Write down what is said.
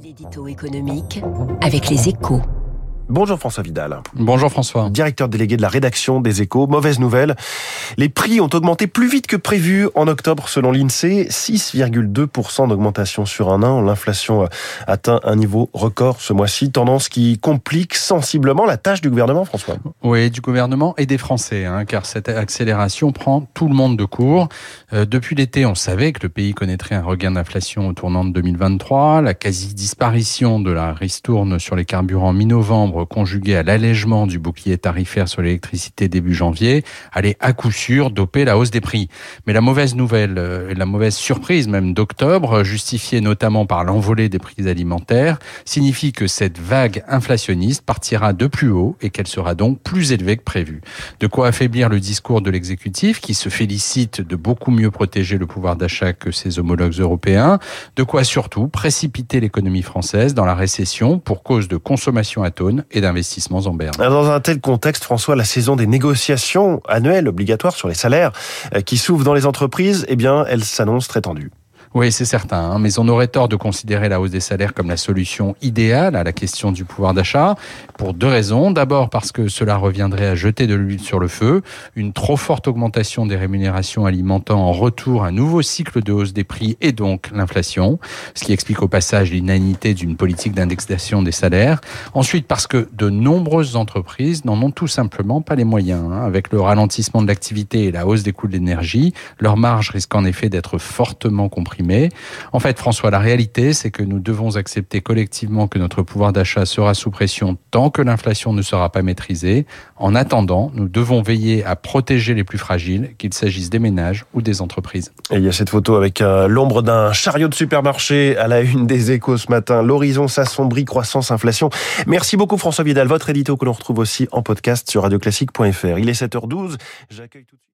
L'édito économique avec les échos. Bonjour François Vidal. Bonjour François. Directeur délégué de la rédaction des échos. Mauvaise nouvelle. Les prix ont augmenté plus vite que prévu en octobre selon l'INSEE. 6,2% d'augmentation sur un an. L'inflation atteint un niveau record ce mois-ci. Tendance qui complique sensiblement la tâche du gouvernement, François. Oui, du gouvernement et des Français, hein, car cette accélération prend tout le monde de court. Euh, depuis l'été, on savait que le pays connaîtrait un regain d'inflation au tournant de 2023. La quasi-disparition de la ristourne sur les carburants mi-novembre conjugué à l'allègement du bouclier tarifaire sur l'électricité début janvier, allait à coup sûr doper la hausse des prix. Mais la mauvaise nouvelle, euh, la mauvaise surprise même d'octobre, justifiée notamment par l'envolée des prix alimentaires, signifie que cette vague inflationniste partira de plus haut et qu'elle sera donc plus élevée que prévu. De quoi affaiblir le discours de l'exécutif qui se félicite de beaucoup mieux protéger le pouvoir d'achat que ses homologues européens, de quoi surtout précipiter l'économie française dans la récession pour cause de consommation atone et d'investissements en berne. Dans un tel contexte, François, la saison des négociations annuelles obligatoires sur les salaires euh, qui s'ouvrent dans les entreprises, eh bien, elle s'annonce très tendue. Oui, c'est certain, hein, mais on aurait tort de considérer la hausse des salaires comme la solution idéale à la question du pouvoir d'achat, pour deux raisons. D'abord parce que cela reviendrait à jeter de l'huile sur le feu, une trop forte augmentation des rémunérations alimentant en retour un nouveau cycle de hausse des prix et donc l'inflation, ce qui explique au passage l'inanité d'une politique d'indexation des salaires. Ensuite parce que de nombreuses entreprises n'en ont tout simplement pas les moyens. Hein. Avec le ralentissement de l'activité et la hausse des coûts de l'énergie, leur marge risque en effet d'être fortement comprise en fait, François, la réalité, c'est que nous devons accepter collectivement que notre pouvoir d'achat sera sous pression tant que l'inflation ne sera pas maîtrisée. En attendant, nous devons veiller à protéger les plus fragiles, qu'il s'agisse des ménages ou des entreprises. Et il y a cette photo avec euh, l'ombre d'un chariot de supermarché à la une des échos ce matin. L'horizon s'assombrit, croissance, inflation. Merci beaucoup François Vidal, votre édito que l'on retrouve aussi en podcast sur radioclassique.fr. Il est 7h12. J'accueille tout de suite.